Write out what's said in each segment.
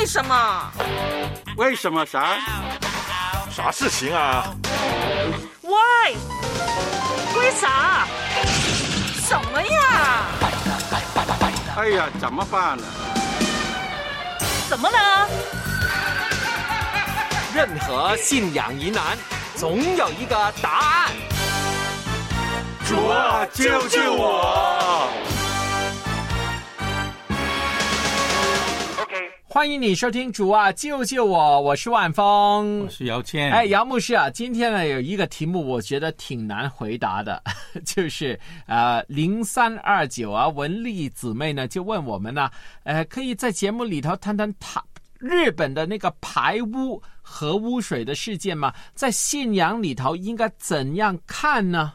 为什么？为什么啥？啥事情啊？？Why？，为啥？什么呀？哎呀，怎么办呢？怎么了？任何信仰疑难，总有一个答案。主啊，救救我！欢迎你收听《主啊救救我》，我是万峰，我是姚谦。哎，姚牧师啊，今天呢有一个题目，我觉得挺难回答的，就是呃零三二九啊文丽姊妹呢就问我们呢，呃可以在节目里头谈谈他日本的那个排污核污水的事件吗？在信仰里头应该怎样看呢？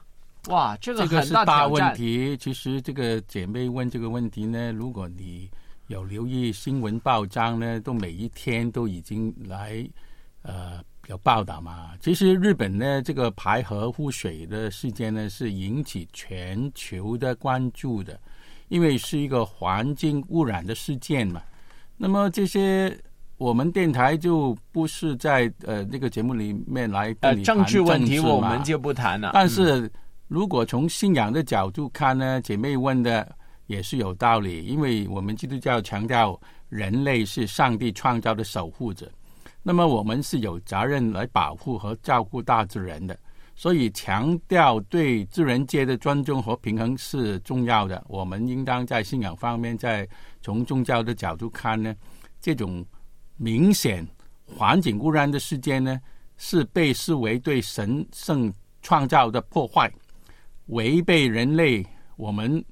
哇，这个这个很大。问题。其实这个姐妹问这个问题呢，如果你有留意新闻报章呢，都每一天都已经来呃有报道嘛。其实日本呢这个排核污水的事件呢，是引起全球的关注的，因为是一个环境污染的事件嘛。那么这些我们电台就不是在呃那个节目里面来政治问题我们就不谈了。但是如果从信仰的角度看呢，姐妹问的也是有道理，因为我们基督教强调人类是上帝创造的守护者，那么我们是有责任来保护和照顾大自然的，所以强调对自然界的尊重和平衡是重要的。我们应当在信仰方面，在从宗教的角度看呢，这种明显环境污染的事件呢，是被视为对神圣创造的破坏。违背人类我们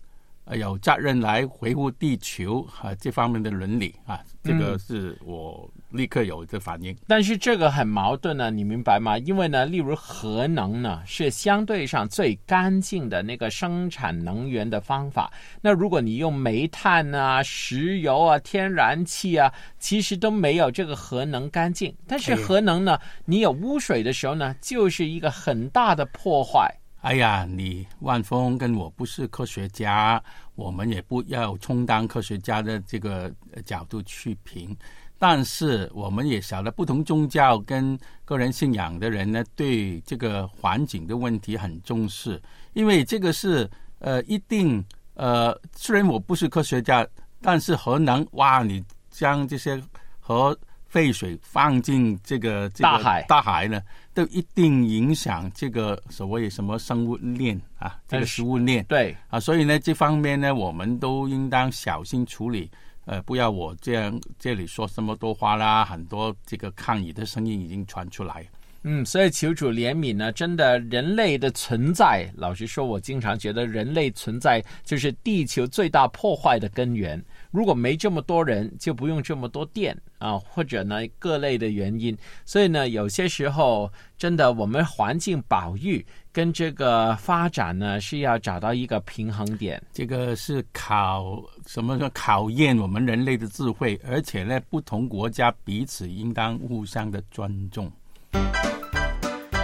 呃有责任来维护地球啊这方面的伦理啊，这个是我立刻有的反应。但是这个很矛盾呢，你明白吗？因为呢，例如核能呢是相对上最干净的那个生产能源的方法。那如果你用煤炭啊、石油啊、天然气啊，其实都没有这个核能干净。但是哎核能呢，你有污水的时候呢，就是一个很大的破坏。哎呀，你万峰跟我不是科学家，我们也不要充当科学家的这个呃角度去评。但是我们也晓得，不同宗教跟个人信仰的人呢，对这个环境的问题很重视，因为这个是呃一定呃，虽然我不是科学家，但是核能哇，你将这些核废水放进这个这个大海大海呢，都一定影响这个所谓什么生物链啊，这个食物链。对，啊，所以呢，这方面呢，我们都应当小心处理。呃，不要我这样这里说这么多话啦，很多这个抗议的声音已经传出来。嗯，所以求主怜悯呢，真的人类的存在，老实说，我经常觉得人类存在就是地球最大破坏的根源。如果没这么多人，就不用这么多电啊，或者呢各类的原因。所以呢，有些时候真的我们环境保育跟这个发展呢，是要找到一个平衡点。这个是考什么叫考验我们人类的智慧，而且呢，不同国家彼此应当互相的尊重。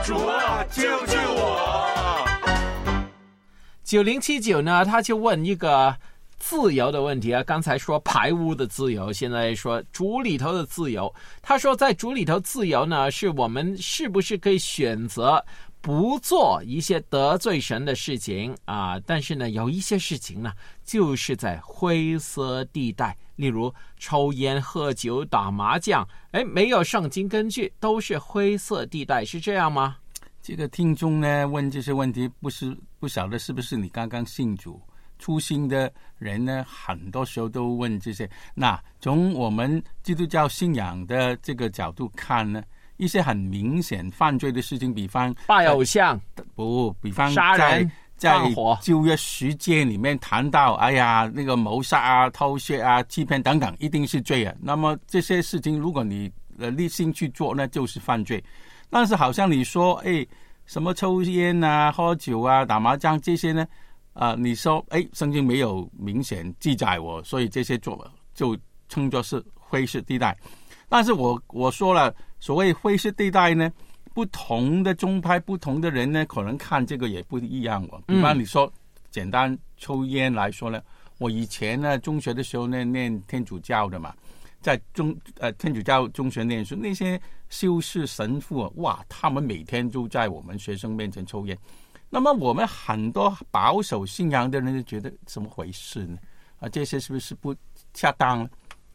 主啊，救救我！九零七九呢，他就问一个自由的问题啊。刚才说排污的自由，现在说主里头的自由。他说，在主里头自由呢，是我们是不是可以选择不做一些得罪神的事情啊？但是呢，有一些事情呢，就是在灰色地带，例如抽烟、喝酒、打麻将，哎，没有圣经根据，都是灰色地带，是这样吗？这个听众呢问这些问题，不是不晓得是不是你刚刚信主初心的人呢？很多时候都问这些。那从我们基督教信仰的这个角度看呢，一些很明显犯罪的事情，比方拜偶像、不，比方杀在人在旧约十诫里面谈到，哎呀，那个谋杀啊、偷窃啊、欺骗等等，一定是罪啊。那么这些事情，如果你呃立心去做，那就是犯罪。但是好像你说，哎，什么抽烟啊、喝酒啊、打麻将这些呢？啊、你说，哎，圣经没有明显记载我，所以这些做就称作是灰色地带。但是我我说了，所谓灰色地带呢，不同的宗派、不同的人呢，可能看这个也不一样哦。比方你说，简单抽烟来说呢，我以前呢中学的时候呢念天主教的嘛，在中呃天主教中学念书，那些修士神父啊，哇，他们每天都在我们学生面前抽烟。那么我们很多保守信仰的人就觉得怎么回事呢？啊，这些是不是不恰当呢？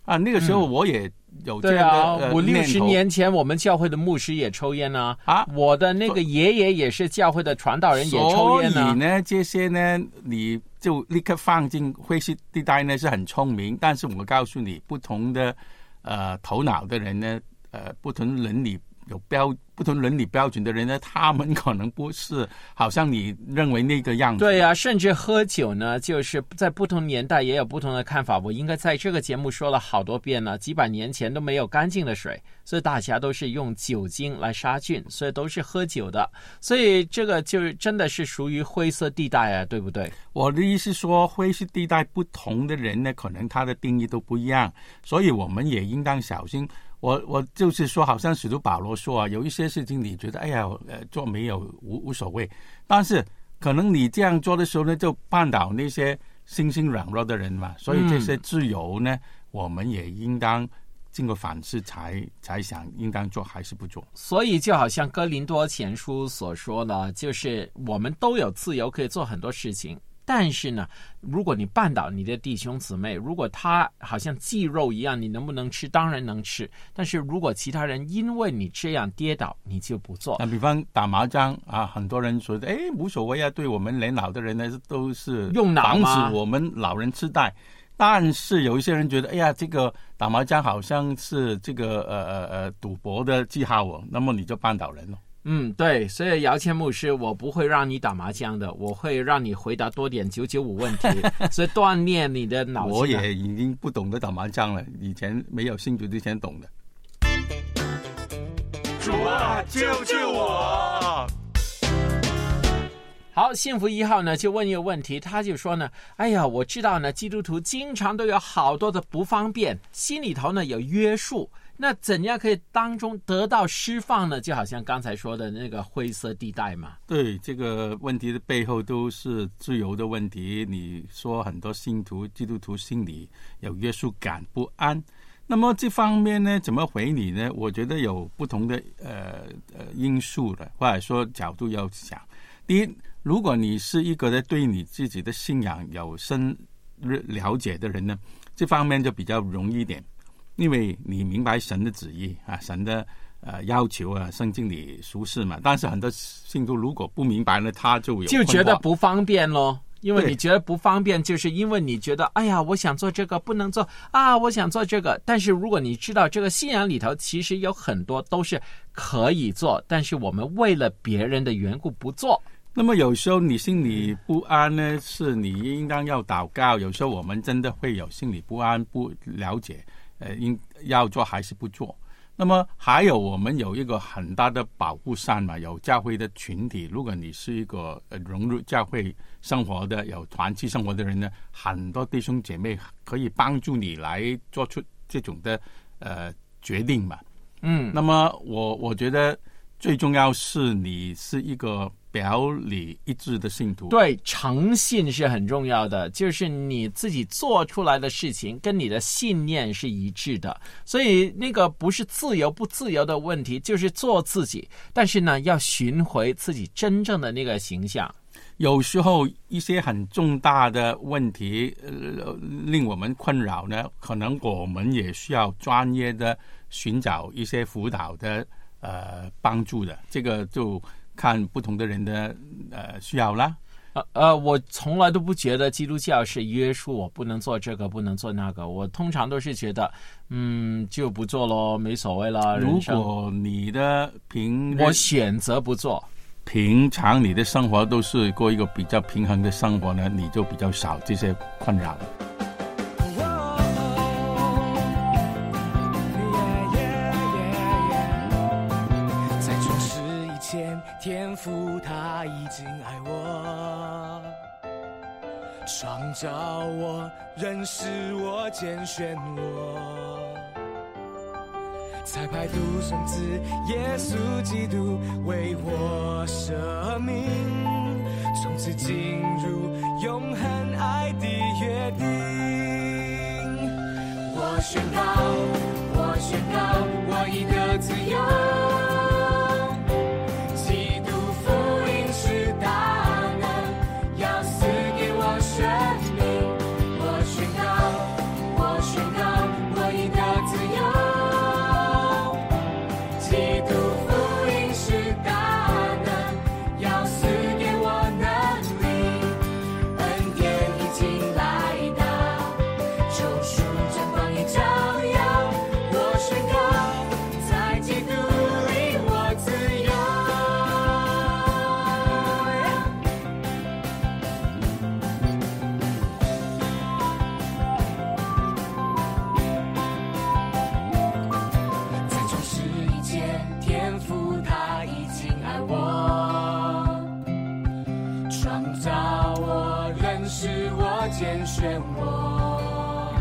啊，那个时候我也有这对样的、啊，呃五六十年前我们教会的牧师也抽烟呢、啊我的那个爷爷也是教会的传道人，也抽烟呢、所以呢，这些呢，你就立刻放进灰色地带呢，是很聪明。但是我告诉你，不同的呃头脑的人呢，呃，不同伦理有标不同伦理标准的人呢，他们可能不是好像你认为那个样子。对呀、甚至喝酒呢，就是在不同年代也有不同的看法。我应该在这个节目说了好多遍了，几百年前都没有干净的水，所以大家都是用酒精来杀菌，所以都是喝酒的。所以这个就真的是属于灰色地带啊，对不对？我的意思说，灰色地带不同的人呢，可能他的定义都不一样，所以我们也应当小心。我我就是说，好像使徒保罗说啊，有一些事情你觉得哎呀，呃，做没有无无所谓，但是可能你这样做的时候呢，就绊倒那些心性软弱的人嘛。所以这些自由呢，我们也应当经过反思才才想应当做还是不做。所以就好像哥林多前书所说的，就是我们都有自由可以做很多事情。但是呢，如果你绊倒你的弟兄姊妹，如果他好像鸡肉一样，你能不能吃？当然能吃。但是如果其他人因为你这样跌倒，你就不做。那比方打麻将啊，很多人说，哎，无所谓啊，对我们年老的人呢，都是用脑防止我们老人痴呆。但是有一些人觉得，哎呀，这个打麻将好像是这个呃呃呃赌博的记号哦，那么你就绊倒人了。嗯，对，所以姚谦牧师，我不会让你打麻将的，我会让你回答多点九九五问题，所以锻炼你的脑。我也已经不懂得打麻将了，以前没有兴趣之前懂的。主啊，救救我！好，幸福一号呢就问一个问题，他就说呢，哎呀，我知道呢，基督徒经常都有好多的不方便，心里头呢有约束，那怎样可以当中得到释放呢？就好像刚才说的那个灰色地带嘛。对这个问题的背后都是自由的问题。你说很多信徒、基督徒心里有约束感、不安，那么这方面呢，怎么回你呢？我觉得有不同的呃呃因素的，或者说角度要想。第一，如果你是一个对你自己的信仰有深了解的人呢，这方面就比较容易一点，因为你明白神的旨意啊，神的呃要求啊，圣经里俗事嘛。但是很多信徒如果不明白呢，他就有就觉得不方便咯。因为你觉得不方便，就是因为你觉得，哎呀，我想做这个不能做啊，我想做这个。但是如果你知道这个信仰里头其实有很多都是可以做，但是我们为了别人的缘故不做。那么有时候你心里不安呢，是你应当要祷告。有时候我们真的会有心里不安，不了解，呃，应要做还是不做。那么还有我们有一个很大的保护伞嘛，有教会的群体。如果你是一个呃融入教会生活的、有团契生活的人呢，很多弟兄姐妹可以帮助你来做出这种的呃决定嘛。嗯，那么我我觉得最重要是你是一个表里一致的信徒。对，诚信是很重要的，就是你自己做出来的事情跟你的信念是一致的，所以那个不是自由不自由的问题，就是做自己，但是呢，要寻回自己真正的那个形象。有时候一些很重大的问题，呃，令我们困扰呢，可能我们也需要专业的寻找一些辅导的呃帮助的。这个就看不同的人的呃需要啦。呃呃，我从来都不觉得基督教是约束我不能做这个，不能做那个。我通常都是觉得，嗯，就不做咯，没所谓啦。如果你的平我选择不做，平常你的生活都是过一个比较平衡的生活呢，你就比较少这些困扰。创造我，认识我，拣选我，才派独生子耶稣基督为我舍命，从此进入永恒爱的约定。我宣告，我宣告，我已得自由。我，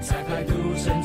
在百度甚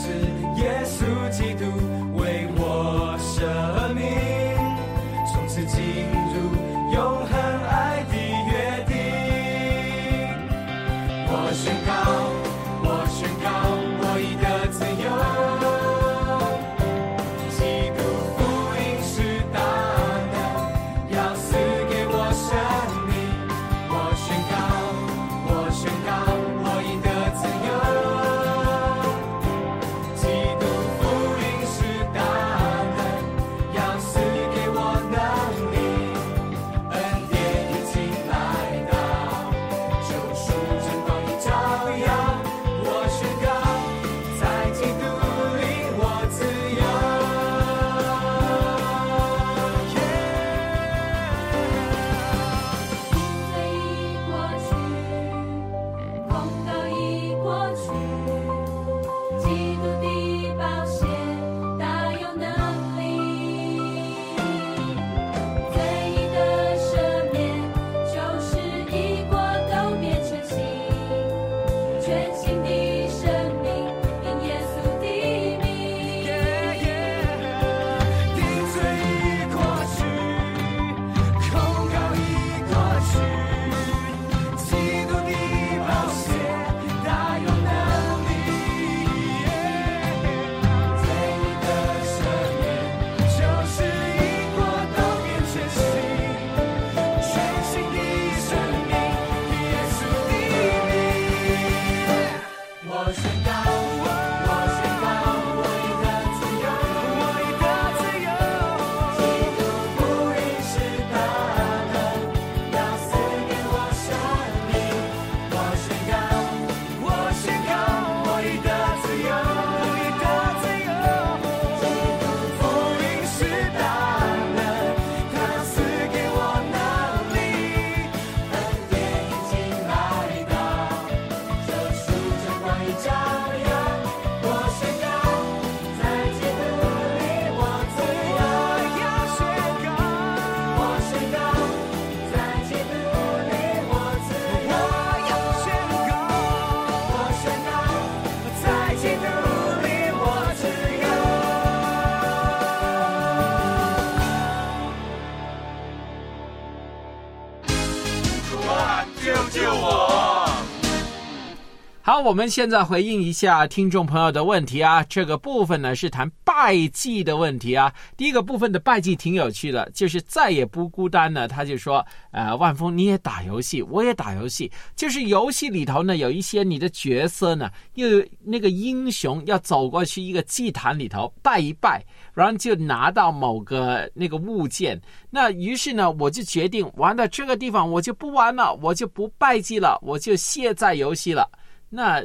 好，我们现在回应一下听众朋友的问题啊。这个部分呢是谈拜祭的问题啊。第一个部分的拜祭挺有趣的，就是再也不孤单呢。他就说，呃，万峰你也打游戏，我也打游戏，就是游戏里头呢有一些你的角色呢，又那个英雄要走过去一个祭坛里头拜一拜，然后就拿到某个那个物件。那于是呢，我就决定玩到这个地方，我就不玩了，我就不拜祭了，我就卸载游戏了。那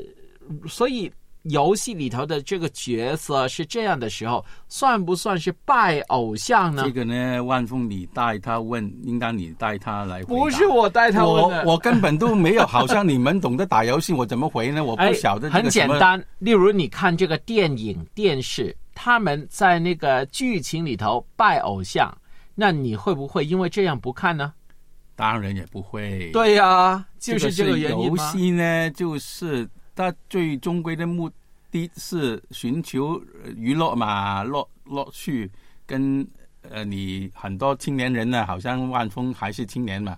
所以游戏里头的这个角色是这样的时候，算不算是拜偶像呢这？个呢，万峰你带他问，应当你带他来回答。不是我带他问我的，我根本都没有，好像你们懂得打游戏，我怎么回呢？我不哎晓得这很。简单。例如，你看这个电影、电视，他们在那个剧情里头拜偶像，那你会不会因为这样不看呢？当然也不会。，对呀、就是这个个原因游？戏呢，就是它最终归的目的是寻求呃娱乐嘛，乐乐趣跟呃你很多青年人呢，好像万峰还是青年嘛，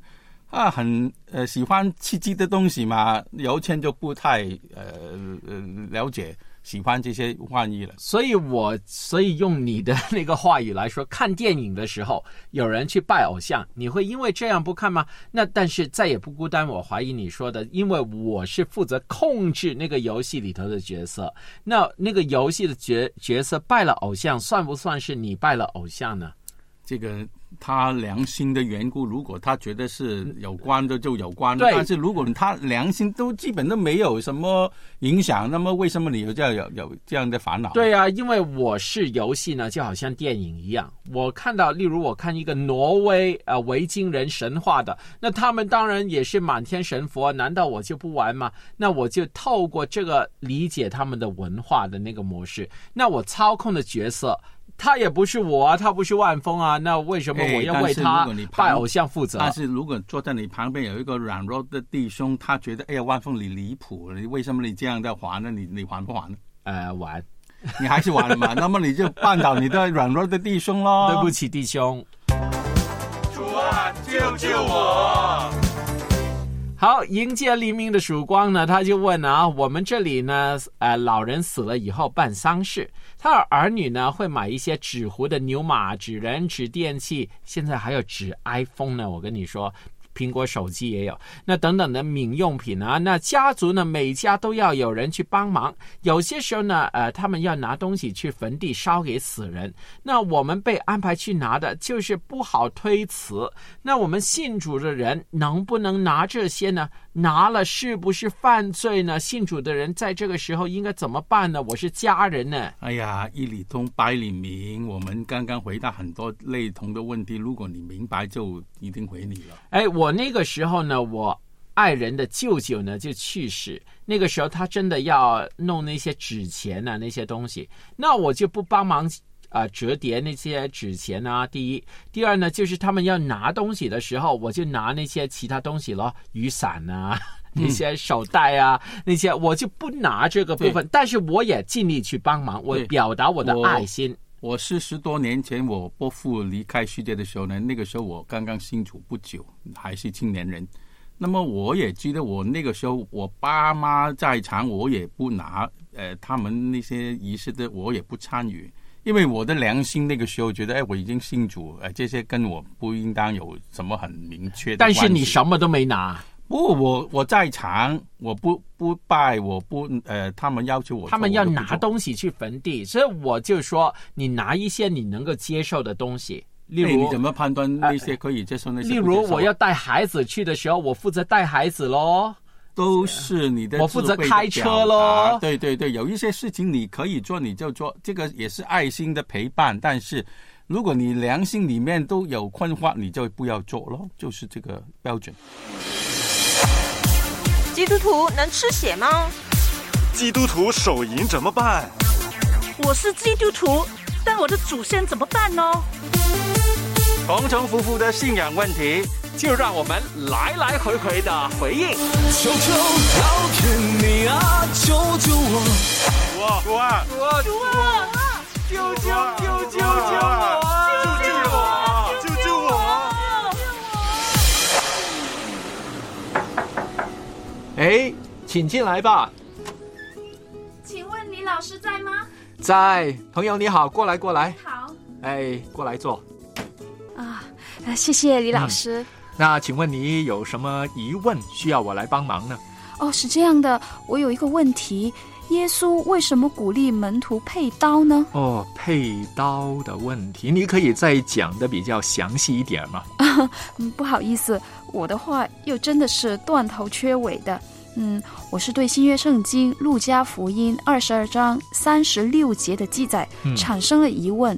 啊，很呃喜欢刺激的东西嘛，有钱就不太呃呃了解，喜欢这些玩意了。所以我所以用你的那个话语来说，看电影的时候有人去拜偶像，你会因为这样不看吗？那但是再也不孤单。我怀疑你说的，因为我是负责控制那个游戏里头的角色，那那个游戏的角角色拜了偶像，算不算是你拜了偶像呢？这个他良心的缘故，如果他觉得是有关的就有关的，但是如果他良心都基本都没有什么影响，那么为什么你有这样有有这样的烦恼？对啊，因为我是游戏呢，就好像电影一样。我看到，例如我看一个挪威呃维京人神话的，那他们当然也是满天神佛，难道我就不玩吗？那我就透过这个理解他们的文化的那个模式，那我操控的角色。他也不是我啊，他不是万峰啊，那为什么我要为他如果你旁拜偶像负责？但是如果坐在你旁边有一个软弱的弟兄，他觉得哎呀，万峰你离谱，你为什么你这样在还呢？你你还不还呢？呃，玩，你还是玩了嘛？那么你就绊倒你的软弱的弟兄喽。对不起，弟兄。主啊，救救我！好，迎接黎明的曙光呢，他就问啊，我们这里呢，呃，老人死了以后办丧事，他的儿女呢会买一些纸糊的牛马、纸人、纸电器，现在还有纸 iPhone 呢，我跟你说。苹果手机也有，那等等的民用品啊，那家族呢，每家都要有人去帮忙。有些时候呢，呃，他们要拿东西去坟地烧给死人，那我们被安排去拿的，就是不好推辞。那我们信主的人能不能拿这些呢？拿了是不是犯罪呢？信主的人在这个时候应该怎么办呢？我是家人呢。哎呀，一里通百里明，我们刚刚回答很多类同的问题，如果你明白，就一定回你了。哎，我那个时候呢，我爱人的舅舅呢就去世，那个时候他真的要弄那些纸钱啊那些东西，那我就不帮忙。啊、折叠那些纸钱啊，第一，第二呢，就是他们要拿东西的时候，我就拿那些其他东西咯，雨伞啊，那些手袋啊，那些我就不拿这个部分，但是我也尽力去帮忙，我表达我的爱心。我是十多年前我伯父离开世界的时候呢，那个时候我刚刚信主不久，还是青年人。那么我也记得我那个时候我爸妈在场，我也不拿呃他们那些仪式的，我也不参与，因为我的良心那个时候觉得，哎，我已经信主，呃，这些跟我不应当有什么很明确的但。是你什么都没拿，不，我我在场，我不不拜，我不呃，他们要求我，他们要拿东西去坟地，所以我就说，你拿一些你能够接受的东西，例如哎你怎么判断那些可以接受，那些例如我要带孩子去的时候，我负责带孩子喽。都是你的我负责开车表达咯对对对，有一些事情你可以做，你就做，这个也是爱心的陪伴。但是如果你良心里面都有困惑，你就不要做咯，就是这个标准。基督徒能吃血吗？基督徒手淫怎么办？我是基督徒，但我的祖先怎么办呢？重重复复的信仰问题，就让我们来来回回的回应。求求老天你啊，救救我！主啊，主啊，主啊，救救啊救救救我！哎，请进来吧。请问李老师在吗？在，朋友你好，过来过来，好哎，过来坐。啊，呃谢谢李老师。那请问你有什么疑问需要我来帮忙呢？哦，是这样的，我有一个问题：耶稣为什么鼓励门徒配刀呢？哦，配刀的问题，你可以再讲的比较详细一点吗？嗯，不好意思，我的话又真的是断头缺尾的。嗯，我是对新约圣经路加福音二十二章三十六节的记载嗯产生了疑问。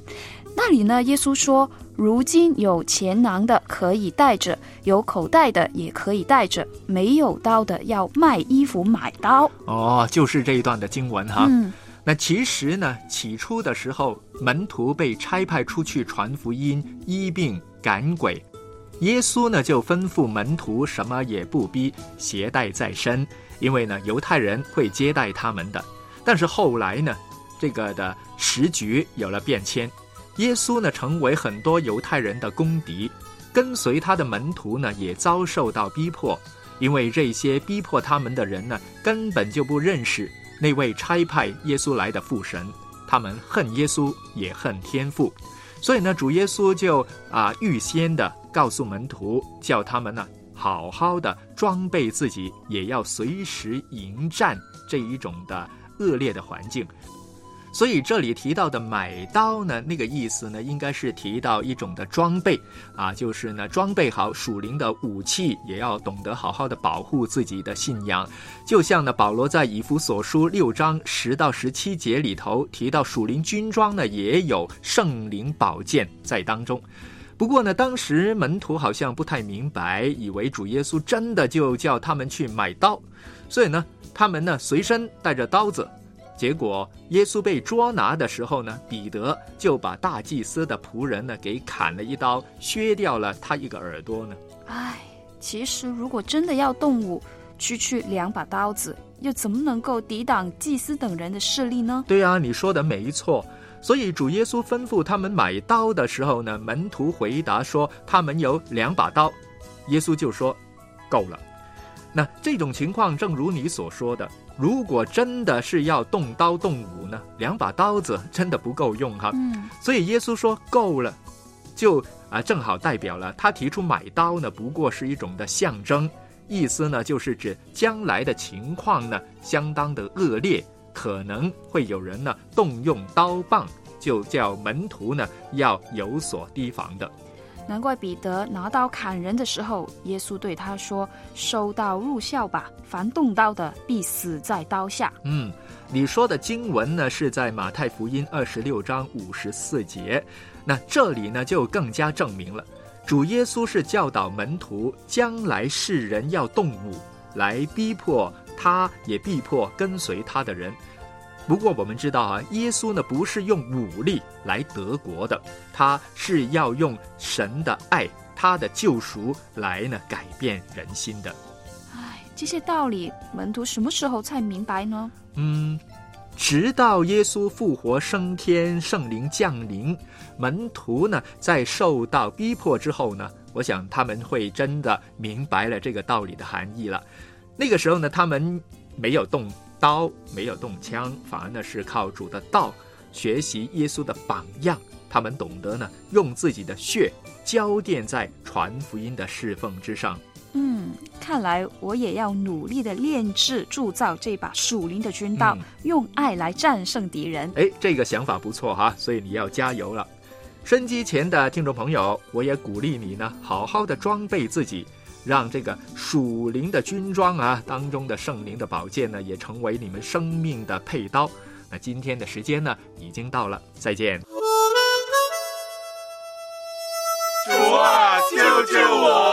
那里呢，耶稣说：“如今有钱囊的可以带着，有口袋的也可以带着，没有刀的要卖衣服买刀。哦，就是这一段的经文哈。嗯，那其实呢，起初的时候，门徒被差派出去传福音、医病、赶鬼，耶稣呢就吩咐门徒什么也不逼，携带在身，因为呢犹太人会接待他们的。但是后来呢，这个的时局有了变迁，耶稣呢成为很多犹太人的公敌，跟随他的门徒呢也遭受到逼迫，因为这些逼迫他们的人呢根本就不认识那位差派耶稣来的父神，他们恨耶稣也恨天父，所以呢，主耶稣就啊预先的告诉门徒，叫他们呢好好的装备自己，也要随时迎战这一种的恶劣的环境。所以这里提到的买刀呢，那个意思呢，应该是提到一种的装备啊，就是呢装备好属灵的武器，也要懂得好好的保护自己的信仰。就像呢保罗在以弗所书六章十到十七节里头提到属灵军装呢，也有圣灵宝剑在当中。不过呢，当时门徒好像不太明白，以为主耶稣真的就叫他们去买刀，所以呢，他们呢随身带着刀子。结果耶稣被捉拿的时候呢，彼得就把大祭司的仆人呢给砍了一刀，削掉了他一个耳朵呢。唉，其实如果真的要动武，区区两把刀子，又怎么能够抵挡祭司等人的势力呢？对啊，你说的没错。所以主耶稣吩咐他们买刀的时候呢，门徒回答说他们有两把刀，耶稣就说够了。那这种情况正如你所说的，如果真的是要动刀动武呢，两把刀子真的不够用哈。嗯，所以耶稣说够了，就啊正好代表了他提出买刀呢，不过是一种的象征，意思呢就是指将来的情况呢相当的恶劣，可能会有人呢动用刀棒，就叫门徒呢要有所提防的。难怪彼得拿刀砍人的时候，耶稣对他说：“收刀入鞘吧，凡动刀的必死在刀下。嗯，你说的经文呢是在马太福音二十六章五十四节，那这里呢就更加证明了，主耶稣是教导门徒，将来世人要动武来逼迫他，也逼迫跟随他的人。不过我们知道啊，耶稣呢不是用武力来得国的，他是要用神的爱、他的救赎来呢改变人心的。”唉，这些道理门徒什么时候才明白呢？嗯，直到耶稣复活升天，圣灵降临，门徒呢在受到逼迫之后呢，我想他们会真的明白了这个道理的含义了。那个时候呢，他们没有动刀，没有动枪，反而呢是靠主的道学习耶稣的榜样。他们懂得呢，用自己的血浇奠在传福音的侍奉之上。嗯，看来我也要努力的炼制、铸造这把属灵的军刀，嗯用爱来战胜敌人。哎，这个想法不错哈，所以你要加油了。升机前的听众朋友，我也鼓励你呢，好好的装备自己，让这个属灵的军装啊当中的圣灵的宝剑呢，也成为你们生命的佩刀。那今天的时间呢，已经到了，再见。主啊，救救我！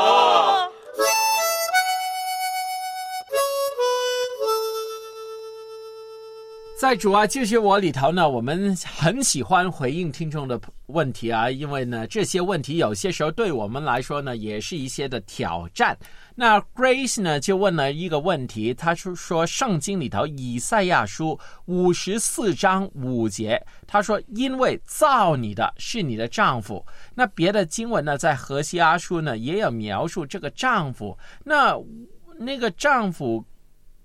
在主啊，就是我里头呢，我们很喜欢回应听众的问题啊，因为呢，这些问题有些时候对我们来说呢，也是一些的挑战。那 Grace 呢就问了一个问题，他说说圣经里头以赛亚书五十四章五节，他说因为造你的是你的丈夫。那别的经文呢，在何西阿书呢也有描述这个丈夫。那那个丈夫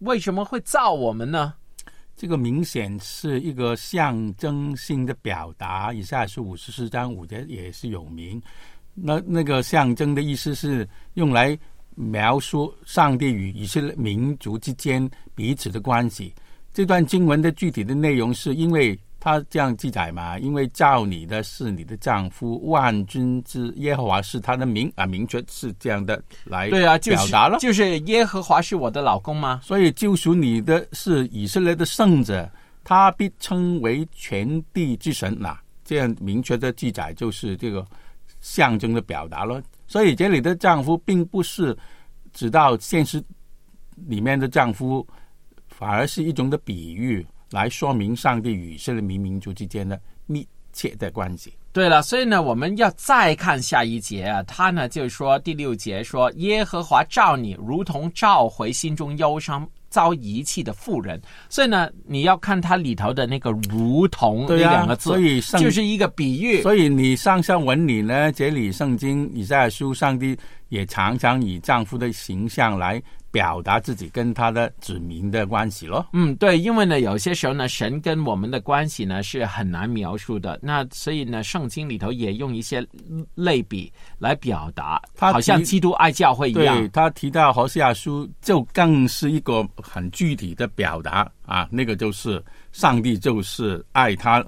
为什么会造我们呢？这个明显是一个象征性的表达，以下是五十四章五节也是有名。那那个象征的意思是用来描述上帝与以色列民族之间彼此的关系。这段经文的具体的内容是因为他这样记载嘛？因为造你的是你的丈夫，万军之耶和华是他的名啊，明确是这样的来对啊，就表达了。就是耶和华是我的老公吗？所以救赎你的是以色列的圣者，他必称为全地之神。啊、这样明确的记载就是这个象征的表达了。所以这里的丈夫并不是指到现实里面的丈夫，反而是一种的比喻，来说明上帝与以色列民民族之间的密切的关系。对了，所以呢，我们要再看下一节啊，他呢就是说第六节说，耶和华召你，如同召回心中忧伤遭遗弃的妇人。所以呢，你要看它里头的那个“如同”那对两个字，所以圣就是一个比喻。所以你上下文里呢，这里圣经以赛亚书，上帝也常常以丈夫的形象来表达自己跟他的子民的关系咯。嗯，对，因为呢，有些时候呢，神跟我们的关系呢是很难描述的。那所以呢，圣经里头也用一些类比来表达，他好像基督爱教会一对样。他提到何西亚书，就更是一个很具体的表达啊，那个就是上帝就是爱他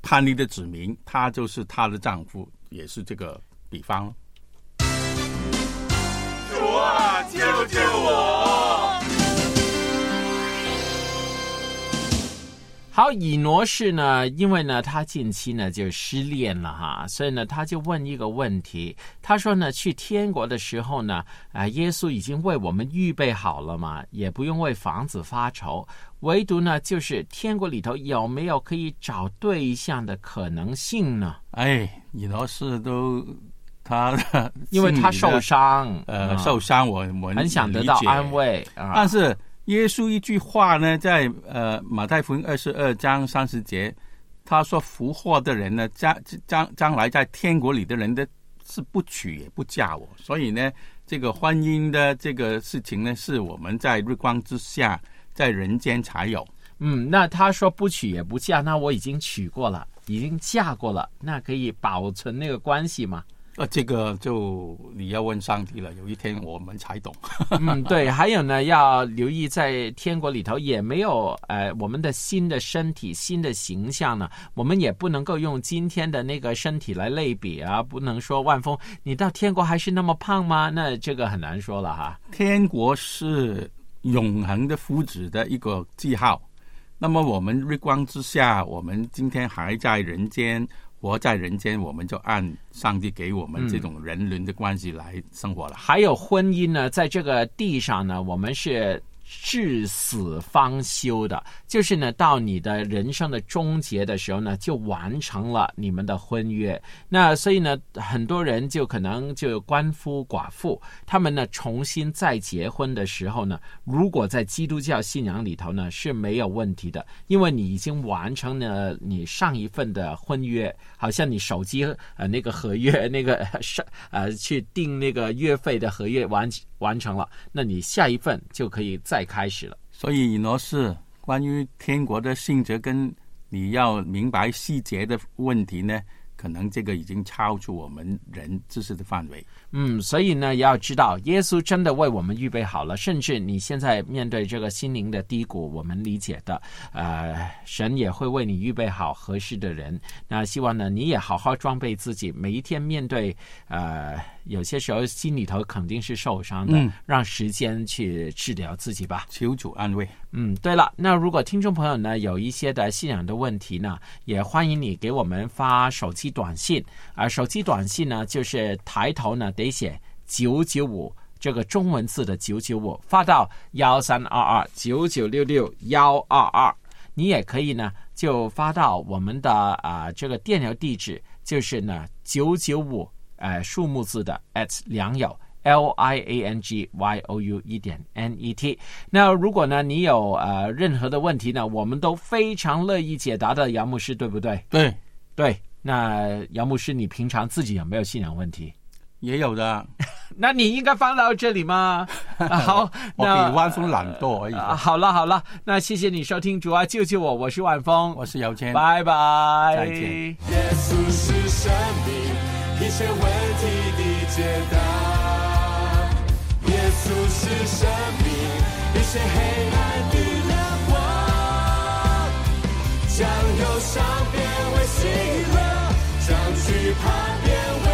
叛逆的子民，他就是他的丈夫，也是这个比方。主啊，救救我！好，以挪士呢，因为呢，他近期呢就失恋了哈，所以呢，他就问一个问题，他说呢，去天国的时候呢，啊、耶稣已经为我们预备好了嘛，也不用为房子发愁，唯独呢，就是天国里头有没有可以找对象的可能性呢？哎，以诺士都他 因为他受伤，呃，啊受伤，我我很想得到安慰啊，但是耶稣一句话呢，在呃马太福音二十二章三十节，他说福祸的人呢，将将将来在天国里的人的是不娶也不嫁我，所以呢，这个婚姻的这个事情呢，是我们在日光之下，在人间才有。嗯，那他说不娶也不嫁，那我已经娶过了，已经嫁过了，那可以保存那个关系吗？呃，这个就你要问上帝了，有一天我们才懂。嗯，对，还有呢，要留意在天国里头也没有呃我们的新的身体、新的形象呢，我们也不能够用今天的那个身体来类比啊，不能说万峰你到天国还是那么胖吗？那这个很难说了哈。天国是永恒的福祉的一个记号。那么我们日光之下，我们今天还在人间，活在人间，我们就按上帝给我们这种人伦的关系来生活了。还有婚姻呢，在这个地上呢，我们是至死方休的，就是呢，到你的人生的终结的时候呢，就完成了你们的婚约。那所以呢，很多人就可能就官夫寡妇，他们呢重新再结婚的时候呢，如果在基督教信仰里头呢是没有问题的，因为你已经完成了你上一份的婚约，好像你手机呃那个合约那个上呃去订那个月费的合约完完成了，那你下一份就可以再开始了。所以，以诺是关于天国的性质跟你要明白细节的问题呢，可能这个已经超出我们人知识的范围。嗯，所以呢，也要知道，耶稣真的为我们预备好了。甚至你现在面对这个心灵的低谷，我们理解的，呃，神也会为你预备好合适的人。那希望呢，你也好好装备自己，每一天面对，呃，有些时候心里头肯定是受伤的，嗯让时间去治疗自己吧。求主安慰。嗯，对了，那如果听众朋友呢有一些的信仰的问题呢，也欢迎你给我们发手机短信，而手机短信呢就是抬头呢得写九九五这个中文字的九九五，发到幺三二二九九六六幺二二。你也可以呢就发到我们的啊、这个电邮地址，就是呢九九五呃数目字的 at 良友。L I A N G Y O U 一点 N E T。那如果呢，你有呃任何的问题呢，我们都非常乐意解答的，杨牧师，对不对？对，对。那杨牧师，你平常自己有没有信仰问题？也有的。那你应该放到这里吗？啊好，我那比万峰懒惰而已。啊好了好了，那谢谢你收听，主啊救救我，我是万峰，我是姚谦，拜拜，再见。耶稣是生命，一切问题的解答。耶稣是生命，一切黑暗的亮光。将忧伤变为喜乐，将惧怕变为